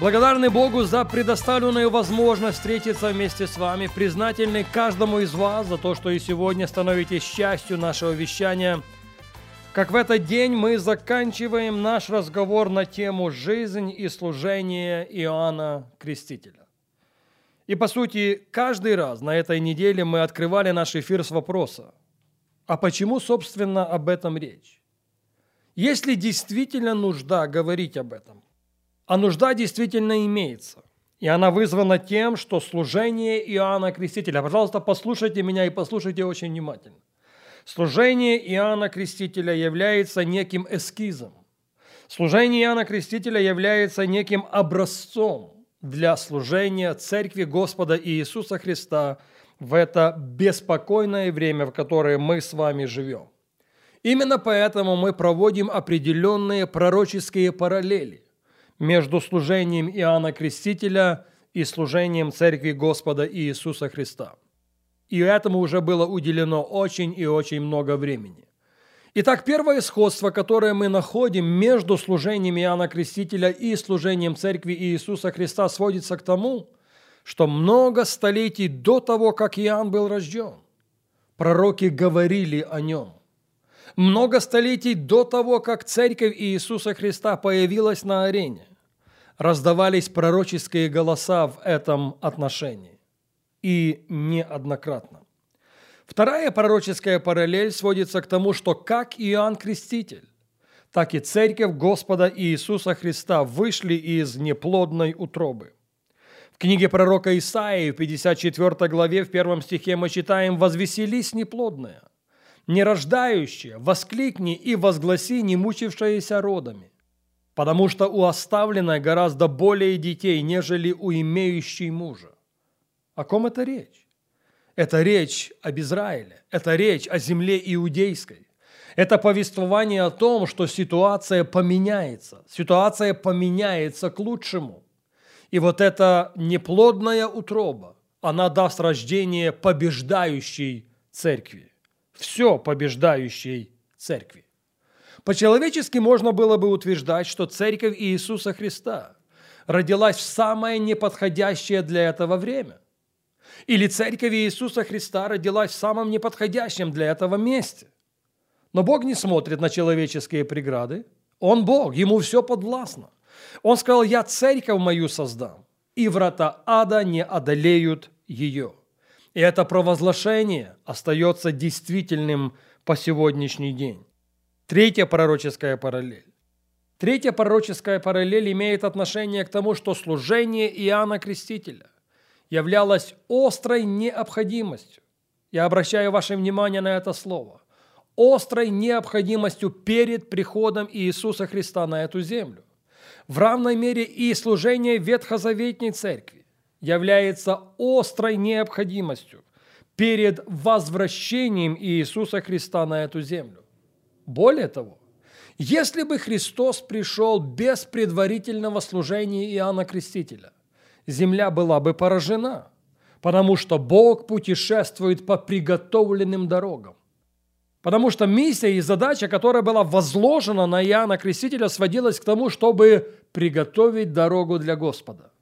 Благодарны Богу за предоставленную возможность встретиться вместе с вами, признательны каждому из вас за то, что и сегодня становитесь частью нашего вещания. Как в этот день мы заканчиваем наш разговор на тему «Жизнь и служение Иоанна Крестителя». И по сути, каждый раз на этой неделе мы открывали наш эфир с вопроса, а почему, собственно, об этом речь? Есть ли действительно нужда говорить об этом? А нужда действительно имеется. И она вызвана тем, что служение Иоанна Крестителя. Пожалуйста, послушайте меня и послушайте очень внимательно. Служение Иоанна Крестителя является неким эскизом. Служение Иоанна Крестителя является неким образцом для служения Церкви Господа Иисуса Христа в это беспокойное время, в которое мы с вами живем. Именно поэтому мы проводим определенные пророческие параллели – между служением Иоанна Крестителя и служением Церкви Господа Иисуса Христа. И этому уже было уделено очень и очень много времени. Итак, первое сходство, которое мы находим между служением Иоанна Крестителя и служением Церкви Иисуса Христа, сводится к тому, что много столетий до того, как Иоанн был рожден, пророки говорили о нем. Много столетий до того, как Церковь Иисуса Христа появилась на арене, раздавались пророческие голоса в этом отношении. И неоднократно. Вторая пророческая параллель сводится к тому, что как Иоанн Креститель, так и Церковь Господа Иисуса Христа вышли из неплодной утробы. В книге пророка Исаии в 54 главе в первом стихе мы читаем «Возвеселись неплодная, нерождающая, воскликни и возгласи, не мучившаяся родами потому что у оставленной гораздо более детей, нежели у имеющей мужа. О ком это речь? Это речь об Израиле, это речь о земле иудейской. Это повествование о том, что ситуация поменяется, ситуация поменяется к лучшему. И вот эта неплодная утроба, она даст рождение побеждающей церкви. Все побеждающей церкви. По-человечески можно было бы утверждать, что Церковь Иисуса Христа родилась в самое неподходящее для этого время. Или Церковь Иисуса Христа родилась в самом неподходящем для этого месте. Но Бог не смотрит на человеческие преграды. Он Бог, Ему все подвластно. Он сказал, я церковь мою создам, и врата ада не одолеют ее. И это провозглашение остается действительным по сегодняшний день. Третья пророческая параллель. Третья пророческая параллель имеет отношение к тому, что служение Иоанна Крестителя являлось острой необходимостью. Я обращаю ваше внимание на это слово. Острой необходимостью перед приходом Иисуса Христа на эту землю. В равной мере и служение Ветхозаветней Церкви является острой необходимостью перед возвращением Иисуса Христа на эту землю. Более того, если бы Христос пришел без предварительного служения Иоанна Крестителя, земля была бы поражена, потому что Бог путешествует по приготовленным дорогам. Потому что миссия и задача, которая была возложена на Иоанна Крестителя, сводилась к тому, чтобы приготовить дорогу для Господа.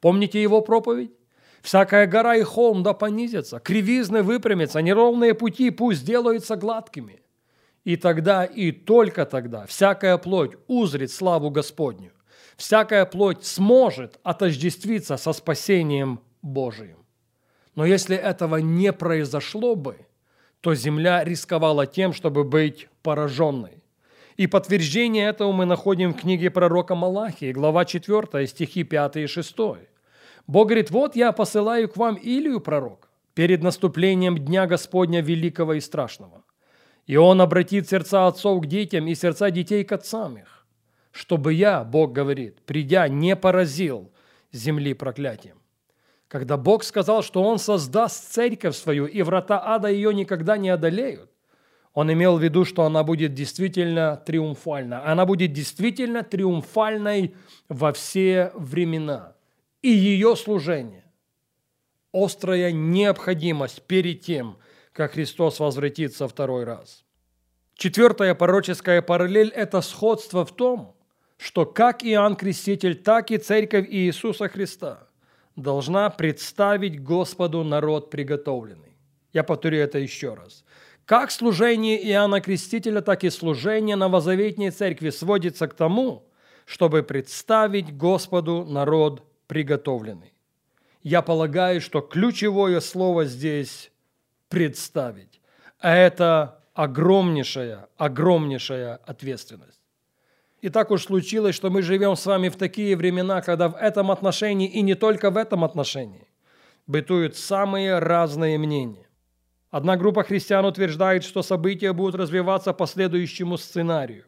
Помните его проповедь? Всякая гора и холм да понизятся, кривизны выпрямятся, неровные пути пусть делаются гладкими. И тогда, и только тогда, всякая плоть узрит славу Господню. Всякая плоть сможет отождествиться со спасением Божиим. Но если этого не произошло бы, то земля рисковала тем, чтобы быть пораженной. И подтверждение этого мы находим в книге пророка Малахии, глава 4, стихи 5 и 6. Бог говорит, вот я посылаю к вам Илию пророка перед наступлением Дня Господня великого и страшного. И Он обратит сердца отцов к детям и сердца детей к отцам их, чтобы я, Бог говорит, придя, не поразил земли проклятием. Когда Бог сказал, что Он создаст церковь свою, и врата ада ее никогда не одолеют, Он имел в виду, что она будет действительно триумфальна. Она будет действительно триумфальной во все времена. И ее служение – острая необходимость перед тем, как Христос возвратится второй раз. Четвертая пророческая параллель – это сходство в том, что как Иоанн Креститель, так и Церковь Иисуса Христа должна представить Господу народ приготовленный. Я повторю это еще раз. Как служение Иоанна Крестителя, так и служение Новозаветней Церкви сводится к тому, чтобы представить Господу народ приготовленный. Я полагаю, что ключевое слово здесь представить. А это огромнейшая, огромнейшая ответственность. И так уж случилось, что мы живем с вами в такие времена, когда в этом отношении и не только в этом отношении бытуют самые разные мнения. Одна группа христиан утверждает, что события будут развиваться по следующему сценарию.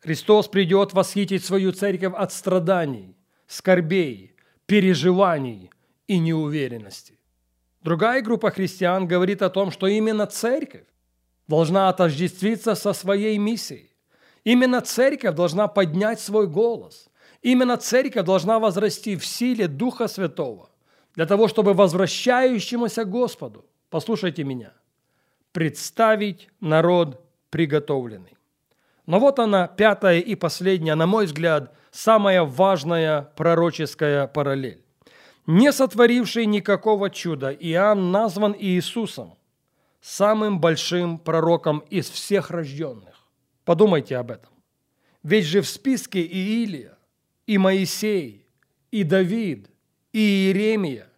Христос придет восхитить свою церковь от страданий, скорбей, переживаний и неуверенности. Другая группа христиан говорит о том, что именно церковь должна отождествиться со своей миссией. Именно церковь должна поднять свой голос. Именно церковь должна возрасти в силе Духа Святого для того, чтобы возвращающемуся Господу, послушайте меня, представить народ приготовленный. Но вот она, пятая и последняя, на мой взгляд, самая важная пророческая параллель не сотворивший никакого чуда, Иоанн назван Иисусом, самым большим пророком из всех рожденных. Подумайте об этом. Ведь же в списке и Илия, и Моисей, и Давид, и Иеремия,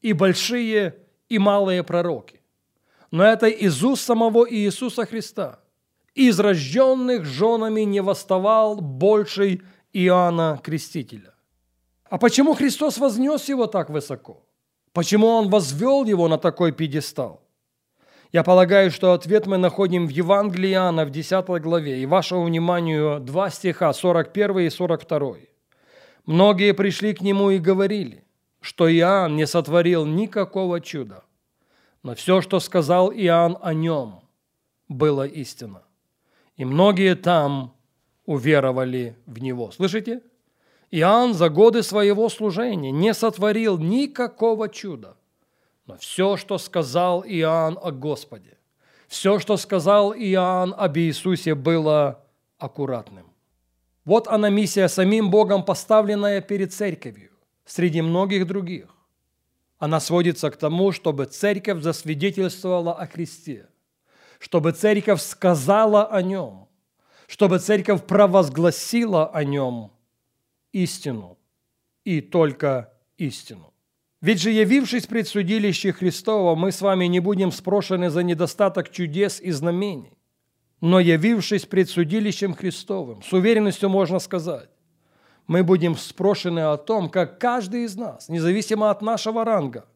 и большие, и малые пророки. Но это из уст самого Иисуса Христа. Из рожденных женами не восставал больший Иоанна Крестителя. А почему Христос вознес его так высоко? Почему Он возвел его на такой пьедестал? Я полагаю, что ответ мы находим в Евангелии Иоанна в 10 главе, и вашему вниманию два стиха, 41 и 42. Многие пришли к Нему и говорили, что Иоанн не сотворил никакого чуда, но все, что сказал Иоанн о нем, было истина. И многие там уверовали в Него. Слышите? Иоанн за годы своего служения не сотворил никакого чуда. Но все, что сказал Иоанн о Господе, все, что сказал Иоанн об Иисусе, было аккуратным. Вот она миссия самим Богом, поставленная перед церковью, среди многих других. Она сводится к тому, чтобы церковь засвидетельствовала о Христе, чтобы церковь сказала о Нем, чтобы церковь провозгласила о Нем – истину и только истину. Ведь же, явившись пред судилище Христово, мы с вами не будем спрошены за недостаток чудес и знамений, но явившись пред судилищем Христовым, с уверенностью можно сказать, мы будем спрошены о том, как каждый из нас, независимо от нашего ранга,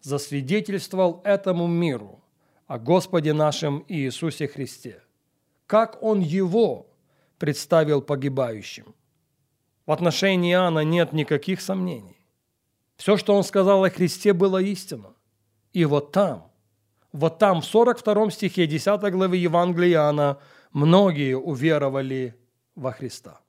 засвидетельствовал этому миру о Господе нашем Иисусе Христе, как Он Его представил погибающим – в отношении Иоанна нет никаких сомнений. Все, что он сказал о Христе, было истинно. И вот там, вот там, в 42 стихе 10 главы Евангелия Иоанна, многие уверовали во Христа.